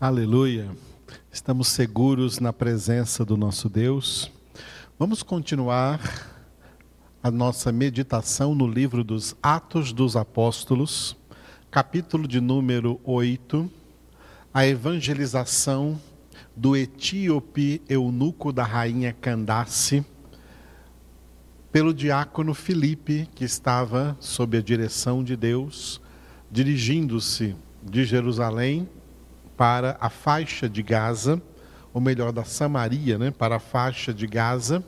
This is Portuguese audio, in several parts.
Aleluia. Estamos seguros na presença do nosso Deus. Vamos continuar a nossa meditação no livro dos Atos dos Apóstolos, capítulo de número 8, a evangelização do etíope eunuco da rainha Candace, pelo diácono Filipe, que estava sob a direção de Deus, dirigindo-se de Jerusalém para a faixa de Gaza, ou melhor, da Samaria, né, para a faixa de Gaza.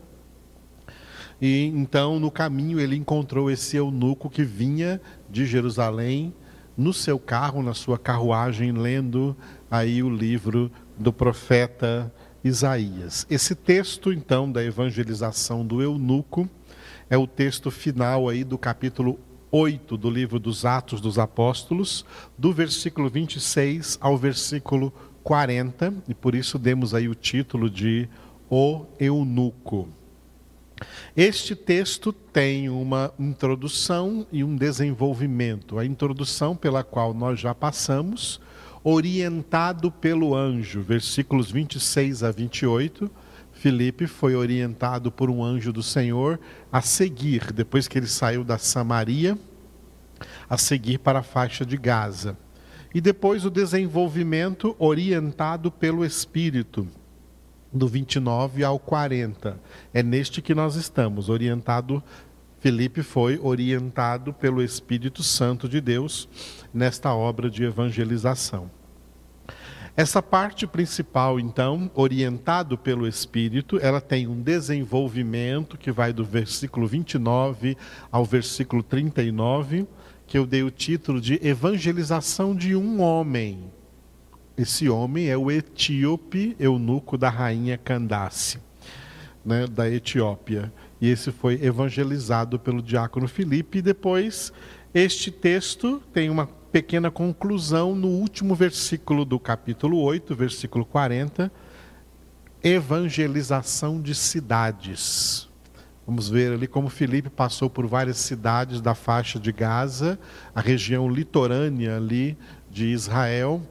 E então, no caminho, ele encontrou esse eunuco que vinha de Jerusalém no seu carro, na sua carruagem, lendo aí o livro do profeta Isaías. Esse texto, então, da evangelização do eunuco, é o texto final aí do capítulo 8 do livro dos Atos dos Apóstolos, do versículo 26 ao versículo 40, e por isso demos aí o título de O Eunuco. Este texto tem uma introdução e um desenvolvimento. A introdução pela qual nós já passamos, orientado pelo anjo, versículos 26 a 28 Filipe foi orientado por um anjo do Senhor a seguir, depois que ele saiu da Samaria, a seguir para a faixa de Gaza. E depois o desenvolvimento orientado pelo Espírito, do 29 ao 40. É neste que nós estamos, orientado. Filipe foi orientado pelo Espírito Santo de Deus nesta obra de evangelização. Essa parte principal, então, orientado pelo Espírito, ela tem um desenvolvimento que vai do versículo 29 ao versículo 39, que eu dei o título de Evangelização de um Homem. Esse homem é o etíope eunuco da rainha Candace, né, da Etiópia. E esse foi evangelizado pelo diácono Filipe. E depois, este texto tem uma pequena conclusão no último versículo do capítulo 8, versículo 40, evangelização de cidades. Vamos ver ali como Filipe passou por várias cidades da faixa de Gaza, a região litorânea ali de Israel,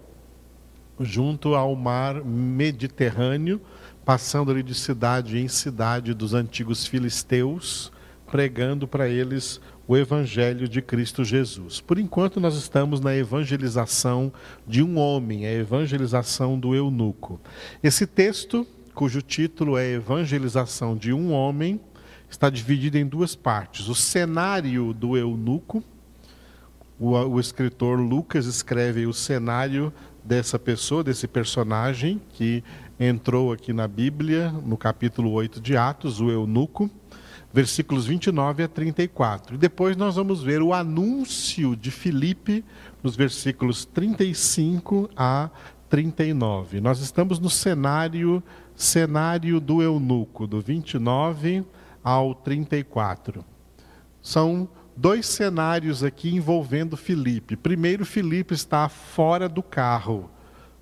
junto ao mar Mediterrâneo, passando ali de cidade em cidade dos antigos filisteus, pregando para eles o Evangelho de Cristo Jesus. Por enquanto, nós estamos na evangelização de um homem, a evangelização do eunuco. Esse texto, cujo título é Evangelização de um Homem, está dividido em duas partes. O cenário do eunuco, o, o escritor Lucas escreve o cenário dessa pessoa, desse personagem que entrou aqui na Bíblia, no capítulo 8 de Atos, o eunuco versículos 29 a 34. E depois nós vamos ver o anúncio de Filipe nos versículos 35 a 39. Nós estamos no cenário cenário do eunuco, do 29 ao 34. São dois cenários aqui envolvendo Filipe. Primeiro, Filipe está fora do carro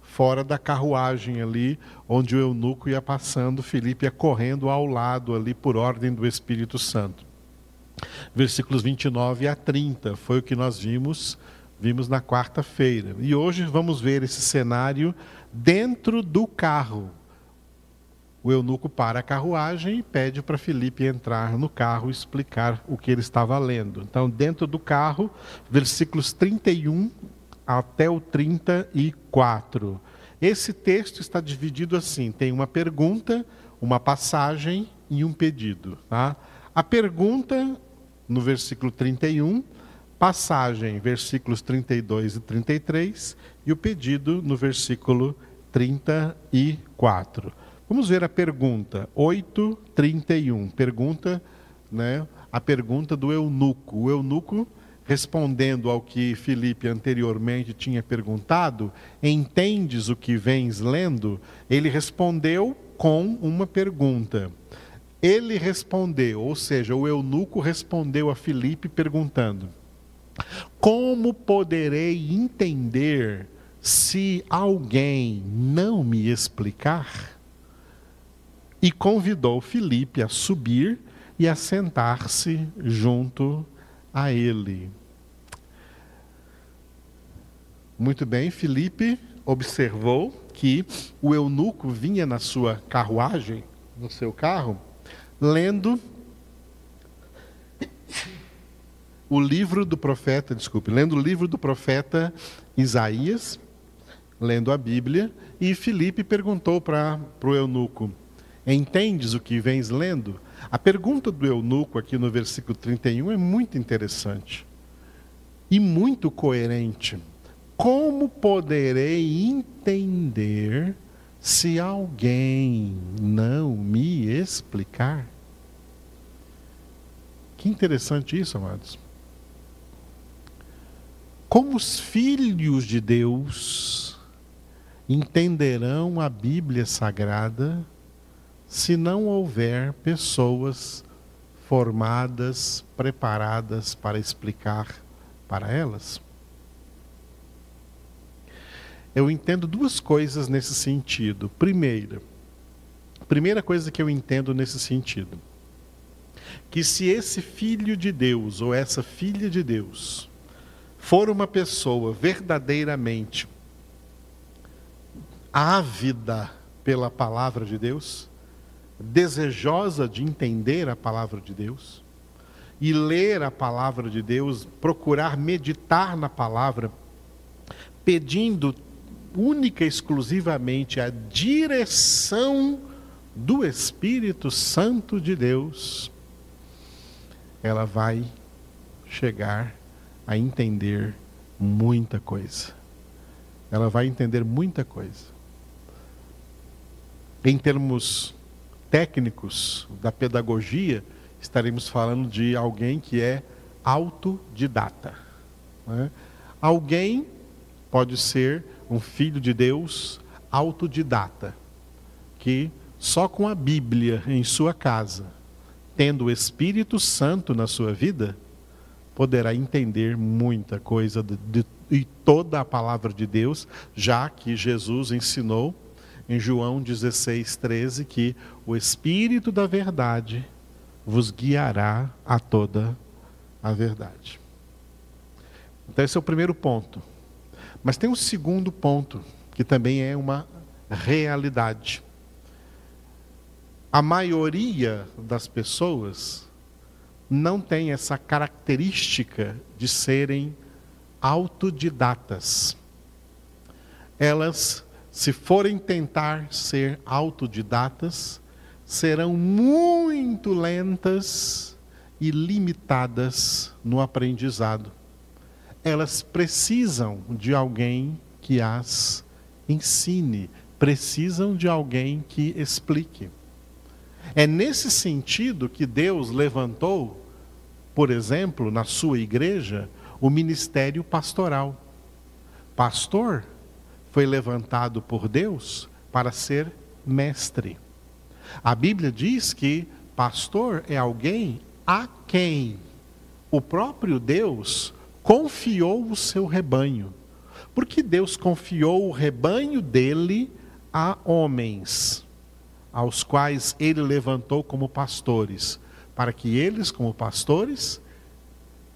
fora da carruagem ali, onde o eunuco ia passando, Felipe ia correndo ao lado ali por ordem do Espírito Santo. Versículos 29 a 30 foi o que nós vimos, vimos na quarta-feira. E hoje vamos ver esse cenário dentro do carro. O eunuco para a carruagem e pede para Felipe entrar no carro e explicar o que ele estava lendo. Então, dentro do carro, versículos 31 até o 34. Esse texto está dividido assim: tem uma pergunta, uma passagem e um pedido. Tá? A pergunta, no versículo 31, passagem, versículos 32 e 33, e o pedido no versículo 34. Vamos ver a pergunta, 8, 31. Pergunta, né, a pergunta do eunuco. O eunuco respondendo ao que Felipe anteriormente tinha perguntado, entendes o que vens lendo? Ele respondeu com uma pergunta. Ele respondeu, ou seja, o eunuco respondeu a Felipe perguntando: Como poderei entender se alguém não me explicar? E convidou Felipe a subir e a sentar-se junto a ele. Muito bem, Felipe observou que o eunuco vinha na sua carruagem, no seu carro, lendo o livro do profeta, desculpe, lendo o livro do profeta Isaías, lendo a Bíblia, e Filipe perguntou para o eunuco: Entendes o que vens lendo? A pergunta do eunuco aqui no versículo 31 é muito interessante e muito coerente. Como poderei entender se alguém não me explicar? Que interessante isso, amados. Como os filhos de Deus entenderão a Bíblia Sagrada se não houver pessoas formadas, preparadas para explicar para elas? Eu entendo duas coisas nesse sentido. Primeira, primeira coisa que eu entendo nesse sentido, que se esse filho de Deus ou essa filha de Deus for uma pessoa verdadeiramente ávida pela palavra de Deus, desejosa de entender a palavra de Deus e ler a palavra de Deus, procurar meditar na palavra, pedindo única e exclusivamente a direção do Espírito Santo de Deus, ela vai chegar a entender muita coisa. Ela vai entender muita coisa. Em termos técnicos da pedagogia, estaremos falando de alguém que é autodidata. Né? Alguém pode ser um filho de Deus autodidata, que só com a Bíblia em sua casa, tendo o Espírito Santo na sua vida, poderá entender muita coisa de, de, de toda a palavra de Deus, já que Jesus ensinou em João 16, 13, que o Espírito da verdade vos guiará a toda a verdade. Então, esse é o primeiro ponto. Mas tem um segundo ponto, que também é uma realidade. A maioria das pessoas não tem essa característica de serem autodidatas. Elas se forem tentar ser autodidatas, serão muito lentas e limitadas no aprendizado. Elas precisam de alguém que as ensine, precisam de alguém que explique. É nesse sentido que Deus levantou, por exemplo, na sua igreja, o ministério pastoral. Pastor foi levantado por Deus para ser mestre. A Bíblia diz que pastor é alguém a quem o próprio Deus confiou o seu rebanho. Porque Deus confiou o rebanho dele a homens, aos quais ele levantou como pastores, para que eles, como pastores,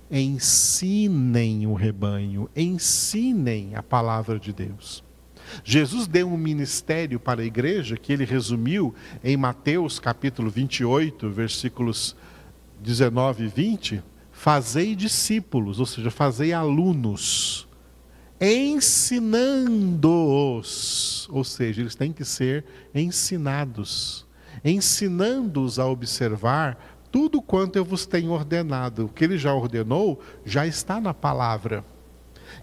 ensinem o rebanho, ensinem a palavra de Deus. Jesus deu um ministério para a igreja que ele resumiu em Mateus capítulo 28, versículos 19 e 20: Fazei discípulos, ou seja, fazei alunos, ensinando-os, ou seja, eles têm que ser ensinados, ensinando-os a observar tudo quanto eu vos tenho ordenado. O que ele já ordenou já está na palavra.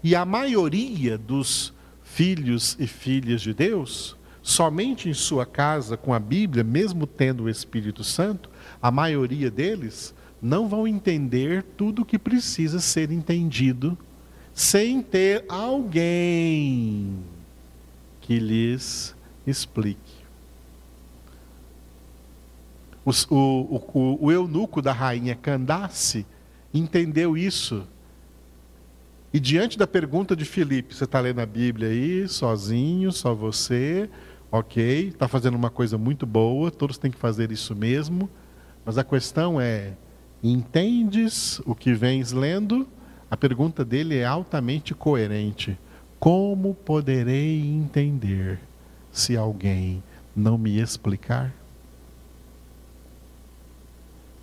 E a maioria dos filhos e filhas de Deus, somente em sua casa com a Bíblia, mesmo tendo o Espírito Santo, a maioria deles não vão entender tudo o que precisa ser entendido sem ter alguém que lhes explique. O, o, o, o eunuco da rainha Candace entendeu isso. E diante da pergunta de Filipe, você está lendo a Bíblia aí, sozinho, só você, ok, está fazendo uma coisa muito boa, todos têm que fazer isso mesmo, mas a questão é: entendes o que vens lendo? A pergunta dele é altamente coerente. Como poderei entender se alguém não me explicar?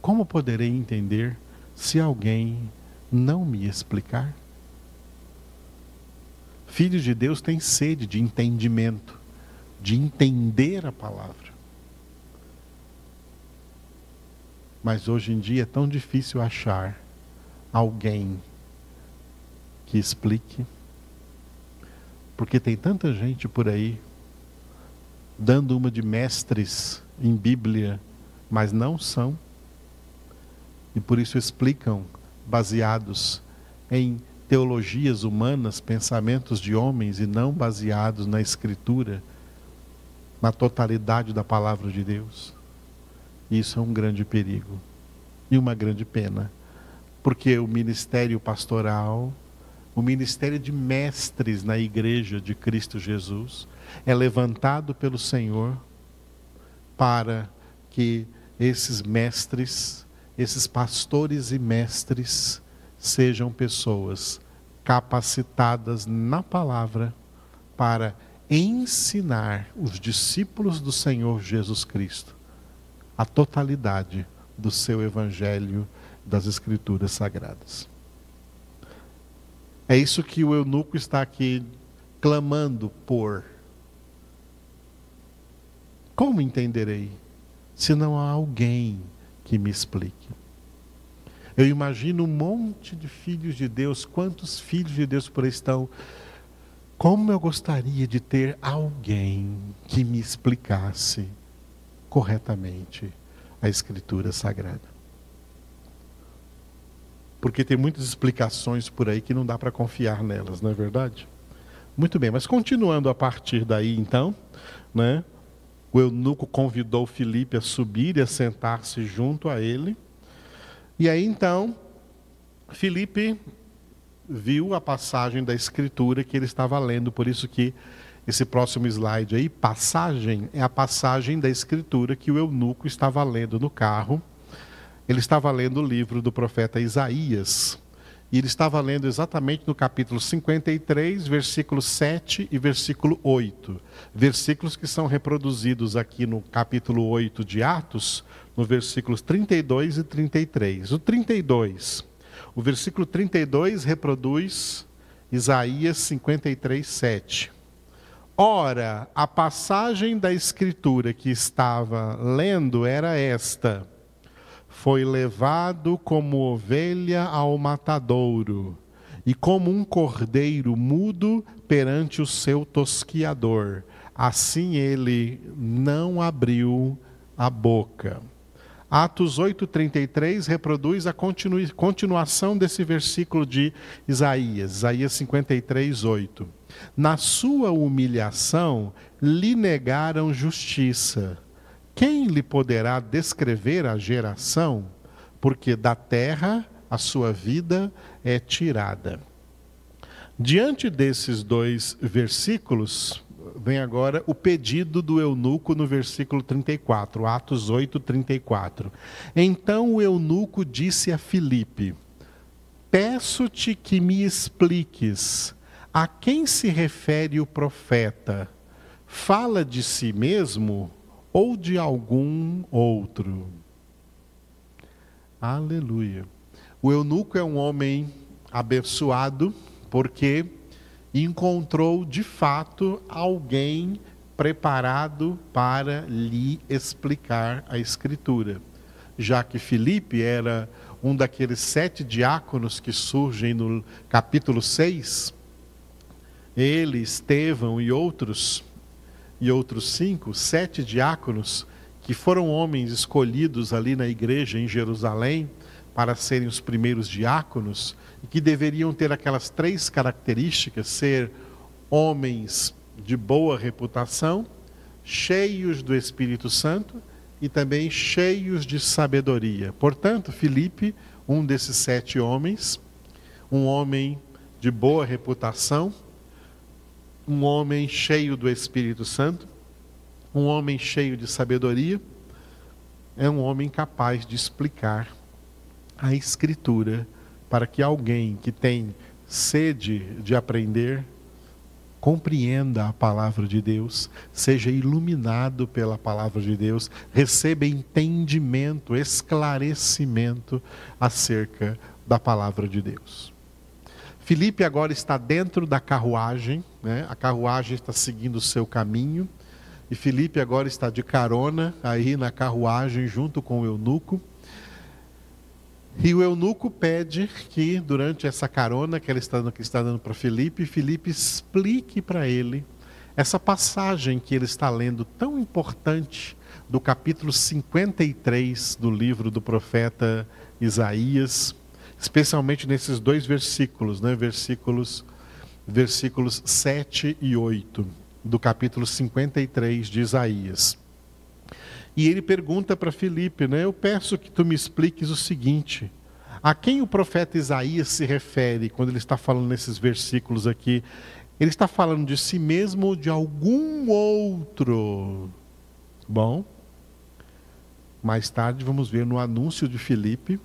Como poderei entender se alguém não me explicar? Filhos de Deus têm sede de entendimento, de entender a palavra. Mas hoje em dia é tão difícil achar alguém que explique, porque tem tanta gente por aí dando uma de mestres em Bíblia, mas não são e por isso explicam baseados em teologias humanas, pensamentos de homens e não baseados na Escritura, na totalidade da palavra de Deus. Isso é um grande perigo e uma grande pena, porque o ministério pastoral, o ministério de mestres na igreja de Cristo Jesus, é levantado pelo Senhor para que esses mestres esses pastores e mestres sejam pessoas capacitadas na palavra para ensinar os discípulos do Senhor Jesus Cristo a totalidade do seu evangelho das Escrituras Sagradas. É isso que o eunuco está aqui clamando por. Como entenderei se não há alguém que me explique. Eu imagino um monte de filhos de Deus, quantos filhos de Deus por aí estão. Como eu gostaria de ter alguém que me explicasse corretamente a Escritura Sagrada. Porque tem muitas explicações por aí que não dá para confiar nelas, não é verdade? Muito bem, mas continuando a partir daí então, né? O eunuco convidou Filipe a subir e a sentar-se junto a ele. E aí então, Filipe viu a passagem da escritura que ele estava lendo, por isso que esse próximo slide aí, passagem, é a passagem da escritura que o eunuco estava lendo no carro. Ele estava lendo o livro do profeta Isaías. E ele estava lendo exatamente no capítulo 53, versículo 7 e versículo 8. Versículos que são reproduzidos aqui no capítulo 8 de Atos, no versículos 32 e 33. O 32, o versículo 32 reproduz Isaías 53, 7. Ora, a passagem da escritura que estava lendo era esta foi levado como ovelha ao matadouro, e como um cordeiro mudo perante o seu tosquiador. Assim ele não abriu a boca. Atos 8,33 reproduz a continuação desse versículo de Isaías, Isaías 53, 8. Na sua humilhação lhe negaram justiça quem lhe poderá descrever a geração? Porque da terra a sua vida é tirada. Diante desses dois versículos, vem agora o pedido do eunuco no versículo 34, Atos 8, 34. Então o eunuco disse a Filipe: Peço-te que me expliques a quem se refere o profeta. Fala de si mesmo ou de algum outro. Aleluia. O eunuco é um homem abençoado porque encontrou de fato alguém preparado para lhe explicar a Escritura. Já que Filipe era um daqueles sete diáconos que surgem no capítulo 6, ele, Estevão e outros e outros cinco, sete diáconos, que foram homens escolhidos ali na igreja em Jerusalém para serem os primeiros diáconos, e que deveriam ter aquelas três características: ser homens de boa reputação, cheios do Espírito Santo e também cheios de sabedoria. Portanto, Filipe, um desses sete homens, um homem de boa reputação, um homem cheio do Espírito Santo, um homem cheio de sabedoria, é um homem capaz de explicar a Escritura para que alguém que tem sede de aprender compreenda a palavra de Deus, seja iluminado pela palavra de Deus, receba entendimento, esclarecimento acerca da palavra de Deus. Filipe agora está dentro da carruagem, né? a carruagem está seguindo o seu caminho, e Filipe agora está de carona aí na carruagem junto com o eunuco. E o eunuco pede que, durante essa carona que ele está, que está dando para Filipe, Filipe explique para ele essa passagem que ele está lendo, tão importante, do capítulo 53 do livro do profeta Isaías, especialmente nesses dois versículos, né? versículos, versículos 7 e 8 do capítulo 53 de Isaías. E ele pergunta para Filipe, né? Eu peço que tu me expliques o seguinte: a quem o profeta Isaías se refere quando ele está falando nesses versículos aqui? Ele está falando de si mesmo ou de algum outro? Bom, mais tarde vamos ver no anúncio de Filipe,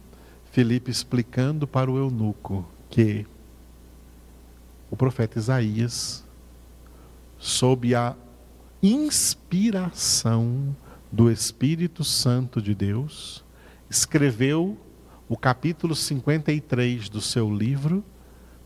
Filipe explicando para o eunuco que o profeta Isaías, sob a inspiração do Espírito Santo de Deus, escreveu o capítulo 53 do seu livro,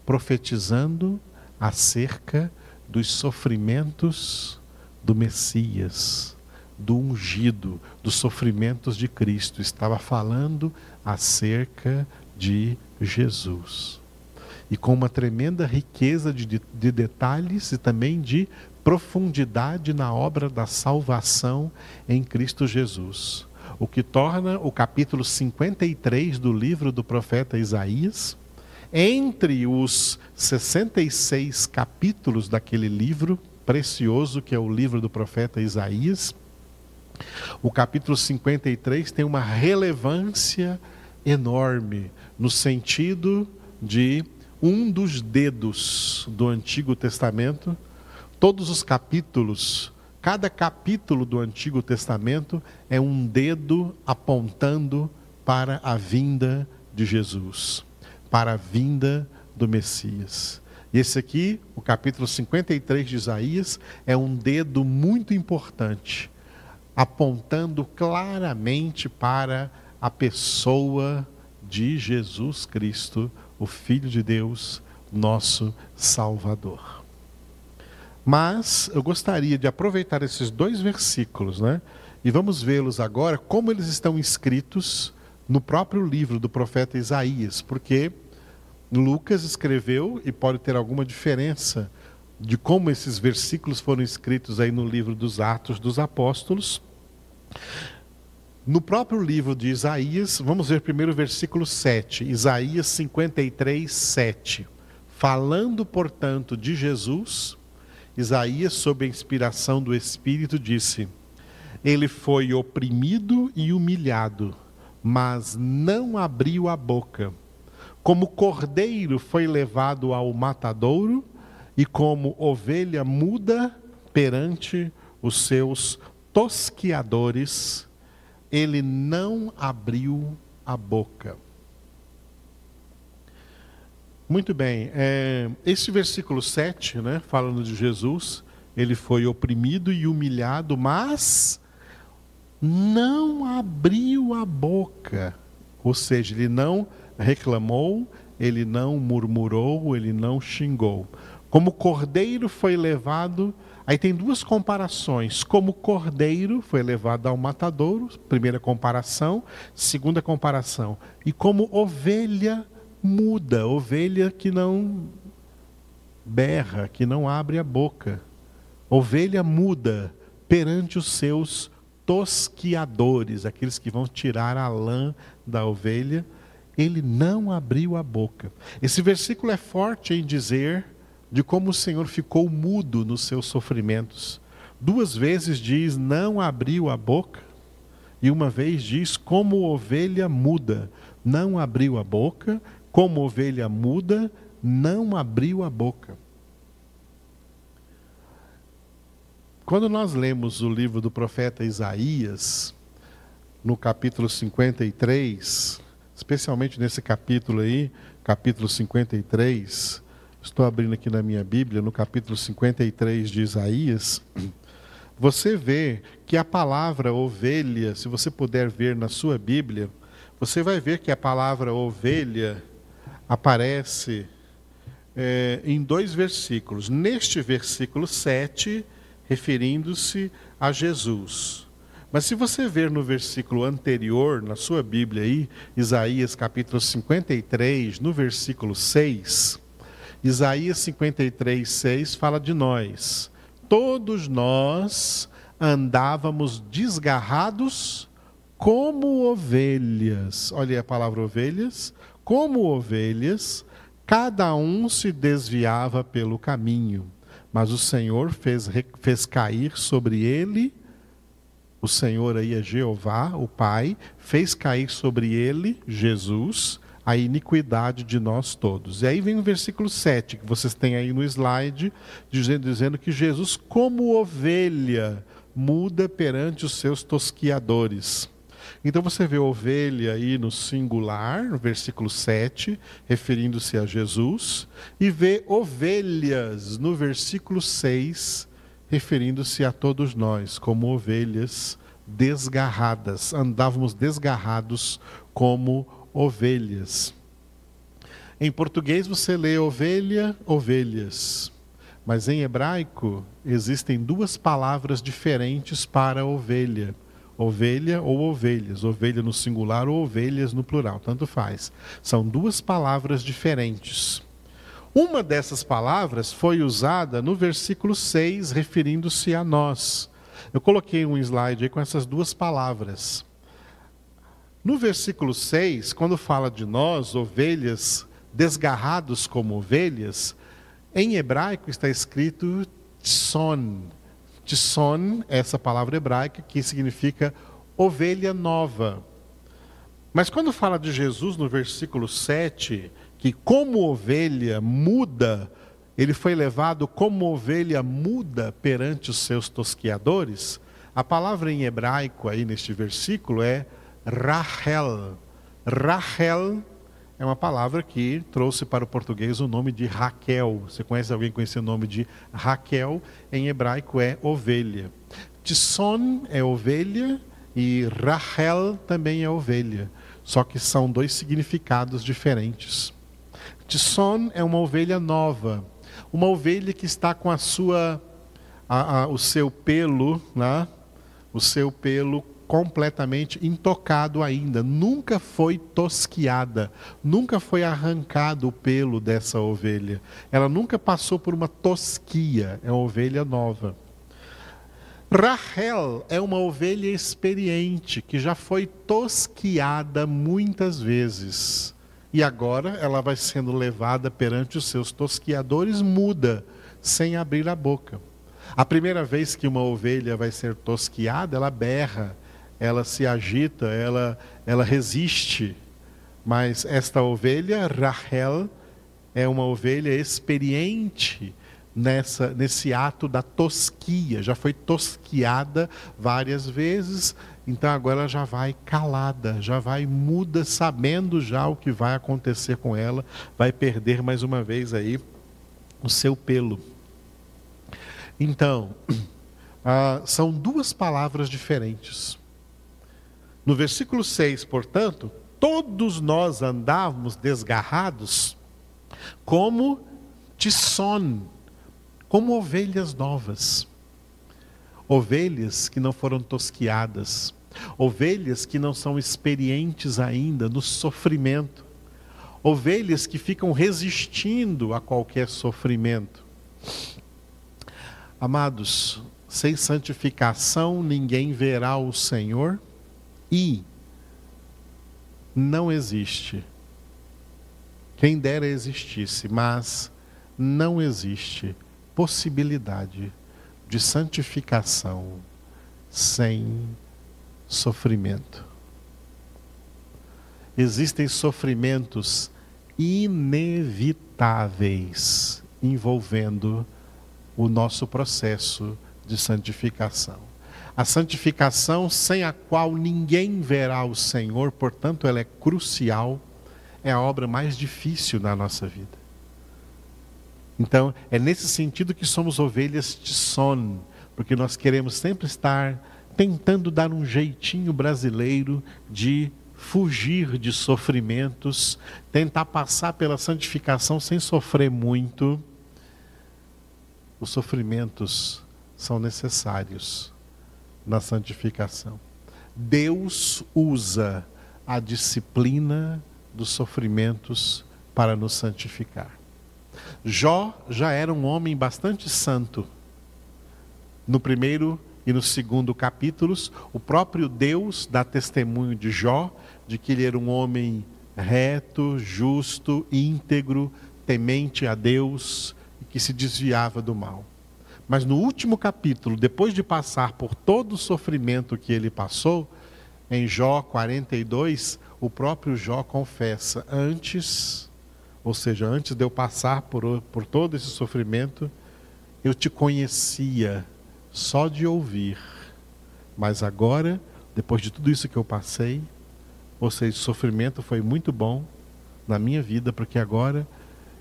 profetizando acerca dos sofrimentos do Messias, do ungido, dos sofrimentos de Cristo. Estava falando acerca de Jesus. E com uma tremenda riqueza de, de detalhes e também de profundidade na obra da salvação em Cristo Jesus. O que torna o capítulo 53 do livro do profeta Isaías, entre os 66 capítulos daquele livro precioso que é o livro do profeta Isaías, o capítulo 53 tem uma relevância enorme no sentido de um dos dedos do Antigo Testamento Todos os capítulos, cada capítulo do Antigo Testamento é um dedo apontando para a vinda de Jesus, para a vinda do Messias. E esse aqui, o capítulo 53 de Isaías, é um dedo muito importante, apontando claramente para a pessoa de Jesus Cristo, o Filho de Deus, nosso Salvador. Mas eu gostaria de aproveitar esses dois versículos, né? E vamos vê-los agora como eles estão escritos no próprio livro do profeta Isaías, porque Lucas escreveu e pode ter alguma diferença de como esses versículos foram escritos aí no livro dos Atos dos Apóstolos. No próprio livro de Isaías, vamos ver primeiro o versículo 7, Isaías 53, 7. Falando, portanto, de Jesus, Isaías, sob a inspiração do Espírito, disse: Ele foi oprimido e humilhado, mas não abriu a boca. Como cordeiro foi levado ao matadouro, e como ovelha muda perante os seus tosquiadores, ele não abriu a boca. Muito bem. É, esse versículo 7, né, falando de Jesus, ele foi oprimido e humilhado, mas não abriu a boca. Ou seja, ele não reclamou, ele não murmurou, ele não xingou. Como cordeiro foi levado, aí tem duas comparações. Como cordeiro foi levado ao matadouro, primeira comparação, segunda comparação. E como ovelha muda, ovelha que não berra, que não abre a boca. Ovelha muda perante os seus tosquiadores, aqueles que vão tirar a lã da ovelha. Ele não abriu a boca. Esse versículo é forte em dizer de como o Senhor ficou mudo nos seus sofrimentos. Duas vezes diz não abriu a boca, e uma vez diz como ovelha muda, não abriu a boca, como ovelha muda, não abriu a boca. Quando nós lemos o livro do profeta Isaías, no capítulo 53, especialmente nesse capítulo aí, capítulo 53, estou abrindo aqui na minha Bíblia, no capítulo 53 de Isaías, você vê que a palavra ovelha, se você puder ver na sua Bíblia, você vai ver que a palavra ovelha aparece é, em dois versículos. Neste versículo 7, referindo-se a Jesus. Mas se você ver no versículo anterior, na sua Bíblia aí, Isaías capítulo 53, no versículo 6, Isaías 53, 6 fala de nós. Todos nós andávamos desgarrados como ovelhas. Olha a palavra ovelhas. Como ovelhas, cada um se desviava pelo caminho, mas o Senhor fez, fez cair sobre ele, o Senhor aí é Jeová, o Pai, fez cair sobre ele, Jesus, a iniquidade de nós todos. E aí vem o versículo 7, que vocês têm aí no slide, dizendo, dizendo que Jesus, como ovelha, muda perante os seus tosquiadores. Então você vê ovelha aí no singular, no versículo 7, referindo-se a Jesus, e vê ovelhas no versículo 6, referindo-se a todos nós, como ovelhas desgarradas, andávamos desgarrados como ovelhas. Em português você lê ovelha, ovelhas. Mas em hebraico existem duas palavras diferentes para ovelha. Ovelha ou ovelhas, ovelha no singular ou ovelhas no plural, tanto faz. São duas palavras diferentes. Uma dessas palavras foi usada no versículo 6, referindo-se a nós. Eu coloquei um slide aí com essas duas palavras. No versículo 6, quando fala de nós, ovelhas, desgarrados como ovelhas, em hebraico está escrito tson. Tson é essa palavra hebraica que significa ovelha nova. Mas quando fala de Jesus no versículo 7, que como ovelha muda, ele foi levado como ovelha muda perante os seus tosquiadores, a palavra em hebraico aí neste versículo é Rachel. Rachel é uma palavra que trouxe para o português o nome de Raquel. Você conhece alguém com esse nome de Raquel? Em hebraico é ovelha. Tisson é ovelha e Rachel também é ovelha. Só que são dois significados diferentes. Tisson é uma ovelha nova, uma ovelha que está com a sua, a, a, o seu pelo, né? o seu pelo completamente intocado ainda, nunca foi tosquiada, nunca foi arrancado o pelo dessa ovelha. Ela nunca passou por uma tosquia, é uma ovelha nova. Rahel é uma ovelha experiente que já foi tosquiada muitas vezes. E agora ela vai sendo levada perante os seus tosquiadores muda, sem abrir a boca. A primeira vez que uma ovelha vai ser tosquiada, ela berra, ela se agita, ela, ela resiste. Mas esta ovelha, Rahel, é uma ovelha experiente nessa, nesse ato da tosquia. Já foi tosquiada várias vezes, então agora ela já vai calada, já vai muda, sabendo já o que vai acontecer com ela, vai perder mais uma vez aí o seu pelo. Então, ah, são duas palavras diferentes. No versículo 6, portanto, todos nós andávamos desgarrados como tisson, como ovelhas novas. Ovelhas que não foram tosquiadas, ovelhas que não são experientes ainda no sofrimento, ovelhas que ficam resistindo a qualquer sofrimento. Amados, sem santificação ninguém verá o Senhor e não existe. Quem dera existisse, mas não existe possibilidade de santificação sem sofrimento. Existem sofrimentos inevitáveis envolvendo o nosso processo de santificação. A santificação sem a qual ninguém verá o Senhor, portanto, ela é crucial, é a obra mais difícil na nossa vida. Então, é nesse sentido que somos ovelhas de son, porque nós queremos sempre estar tentando dar um jeitinho brasileiro de fugir de sofrimentos, tentar passar pela santificação sem sofrer muito. Os sofrimentos são necessários na santificação. Deus usa a disciplina dos sofrimentos para nos santificar. Jó já era um homem bastante santo. No primeiro e no segundo capítulos, o próprio Deus dá testemunho de Jó de que ele era um homem reto, justo, íntegro, temente a Deus e que se desviava do mal. Mas no último capítulo, depois de passar por todo o sofrimento que ele passou, em Jó 42, o próprio Jó confessa: antes, ou seja, antes de eu passar por, por todo esse sofrimento, eu te conhecia só de ouvir, mas agora, depois de tudo isso que eu passei, ou seja, o sofrimento foi muito bom na minha vida, porque agora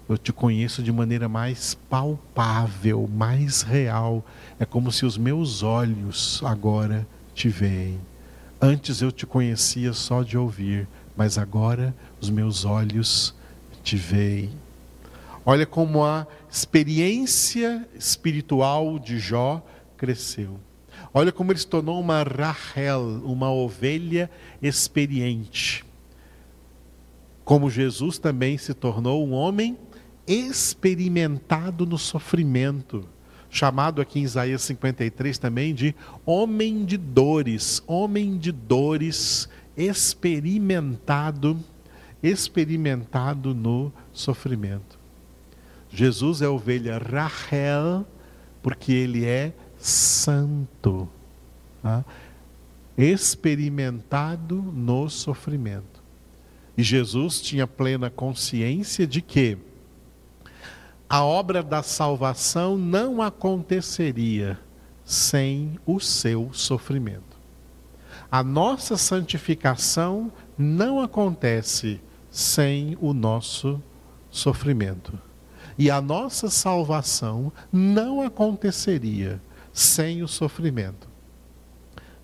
eu te conheço de maneira mais palpável, mais real. É como se os meus olhos agora te veem. Antes eu te conhecia só de ouvir, mas agora os meus olhos te veem. Olha como a experiência espiritual de Jó cresceu. Olha como ele se tornou uma Rahel, uma ovelha experiente. Como Jesus também se tornou um homem experimentado no sofrimento, chamado aqui em Isaías 53 também de homem de dores, homem de dores experimentado, experimentado no sofrimento. Jesus é ovelha Rahel, porque ele é santo, tá? experimentado no sofrimento. E Jesus tinha plena consciência de que a obra da salvação não aconteceria sem o seu sofrimento. A nossa santificação não acontece sem o nosso sofrimento. E a nossa salvação não aconteceria sem o sofrimento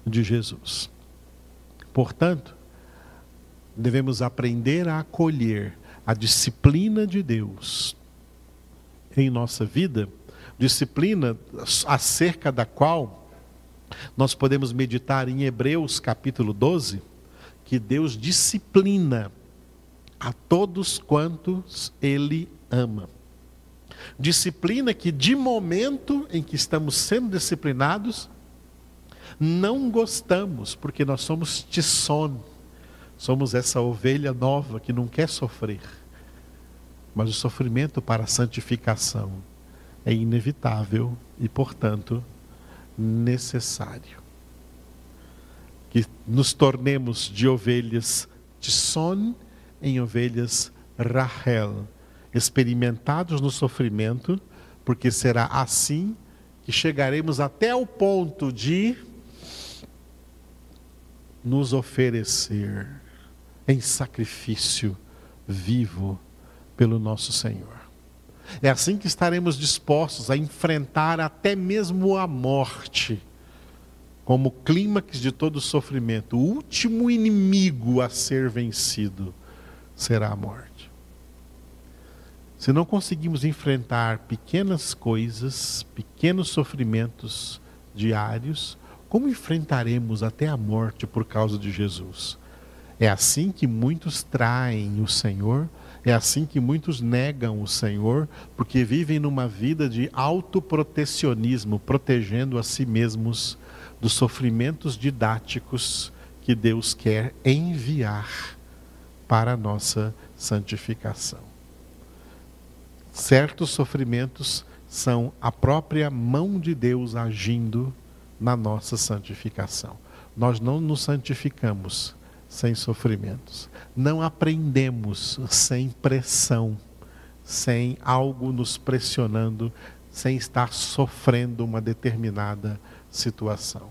de Jesus. Portanto, devemos aprender a acolher a disciplina de Deus em nossa vida, disciplina acerca da qual nós podemos meditar em Hebreus capítulo 12, que Deus disciplina a todos quantos Ele ama. Disciplina que, de momento em que estamos sendo disciplinados, não gostamos, porque nós somos tisson, somos essa ovelha nova que não quer sofrer. Mas o sofrimento para a santificação é inevitável e, portanto, necessário. Que nos tornemos de ovelhas Tisson em ovelhas Rahel, experimentados no sofrimento, porque será assim que chegaremos até o ponto de nos oferecer em sacrifício vivo pelo nosso Senhor. É assim que estaremos dispostos a enfrentar até mesmo a morte, como clímax de todo sofrimento. O último inimigo a ser vencido será a morte. Se não conseguimos enfrentar pequenas coisas, pequenos sofrimentos diários, como enfrentaremos até a morte por causa de Jesus? É assim que muitos traem o Senhor é assim que muitos negam o Senhor, porque vivem numa vida de autoprotecionismo, protegendo a si mesmos dos sofrimentos didáticos que Deus quer enviar para a nossa santificação. Certos sofrimentos são a própria mão de Deus agindo na nossa santificação. Nós não nos santificamos sem sofrimentos. Não aprendemos sem pressão, sem algo nos pressionando, sem estar sofrendo uma determinada situação.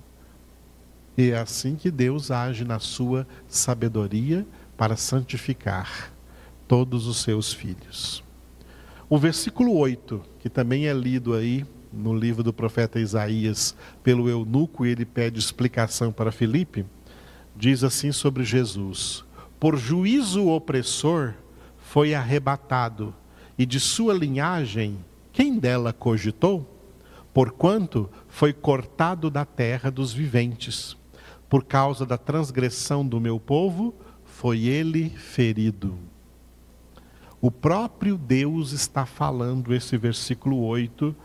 E é assim que Deus age na sua sabedoria para santificar todos os seus filhos. O versículo 8, que também é lido aí no livro do profeta Isaías pelo eunuco, e ele pede explicação para Filipe, diz assim sobre Jesus: Por juízo opressor foi arrebatado, e de sua linhagem, quem dela cogitou? Porquanto foi cortado da terra dos viventes. Por causa da transgressão do meu povo, foi ele ferido. O próprio Deus está falando esse versículo 8,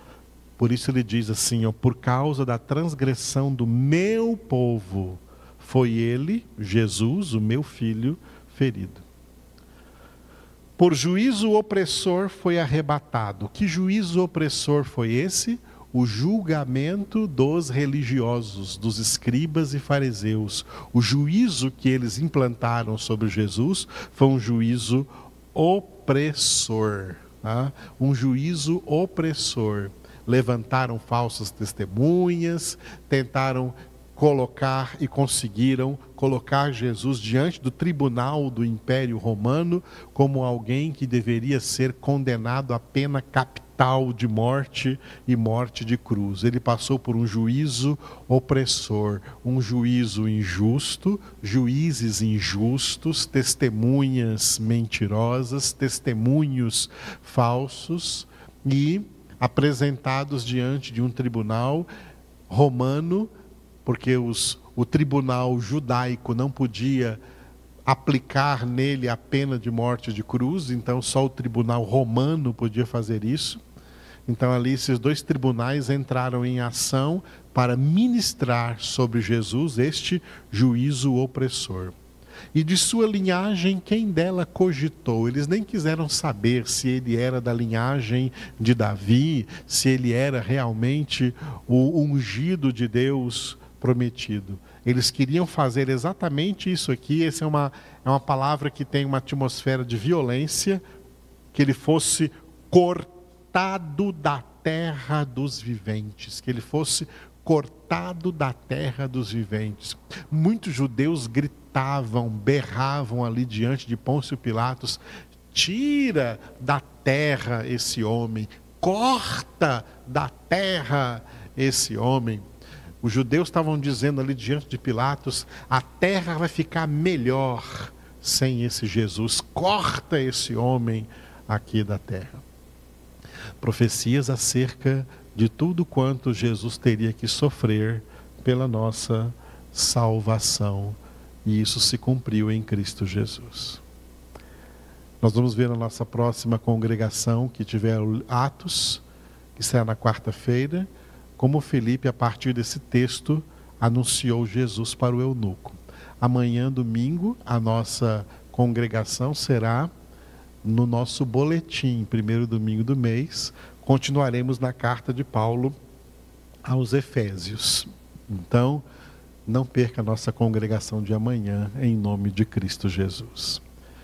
por isso ele diz assim: ó, por causa da transgressão do meu povo, foi ele, Jesus, o meu filho, ferido. Por juízo opressor foi arrebatado. Que juízo opressor foi esse? o julgamento dos religiosos, dos escribas e fariseus. O juízo que eles implantaram sobre Jesus foi um juízo opressor. Tá? Um juízo opressor. Levantaram falsas testemunhas, tentaram colocar e conseguiram colocar Jesus diante do tribunal do Império Romano como alguém que deveria ser condenado a pena capital de morte e morte de cruz. Ele passou por um juízo opressor, um juízo injusto, juízes injustos, testemunhas mentirosas, testemunhos falsos e apresentados diante de um tribunal romano porque os, o tribunal judaico não podia aplicar nele a pena de morte de cruz, então só o tribunal romano podia fazer isso. Então ali esses dois tribunais entraram em ação para ministrar sobre Jesus este juízo opressor. E de sua linhagem, quem dela cogitou? Eles nem quiseram saber se ele era da linhagem de Davi, se ele era realmente o ungido de Deus prometido. Eles queriam fazer exatamente isso aqui. Essa é uma, é uma palavra que tem uma atmosfera de violência, que ele fosse cortado da terra dos viventes, que ele fosse cortado da terra dos viventes. Muitos judeus gritavam, berravam ali diante de Pôncio Pilatos: tira da terra esse homem, corta da terra esse homem. Os judeus estavam dizendo ali diante de Pilatos: a terra vai ficar melhor sem esse Jesus. Corta esse homem aqui da terra. Profecias acerca de tudo quanto Jesus teria que sofrer pela nossa salvação. E isso se cumpriu em Cristo Jesus. Nós vamos ver na nossa próxima congregação que tiver Atos, que será na quarta-feira como Felipe, a partir desse texto, anunciou Jesus para o eunuco. Amanhã, domingo, a nossa congregação será no nosso boletim, primeiro domingo do mês. Continuaremos na carta de Paulo aos Efésios. Então, não perca a nossa congregação de amanhã, em nome de Cristo Jesus.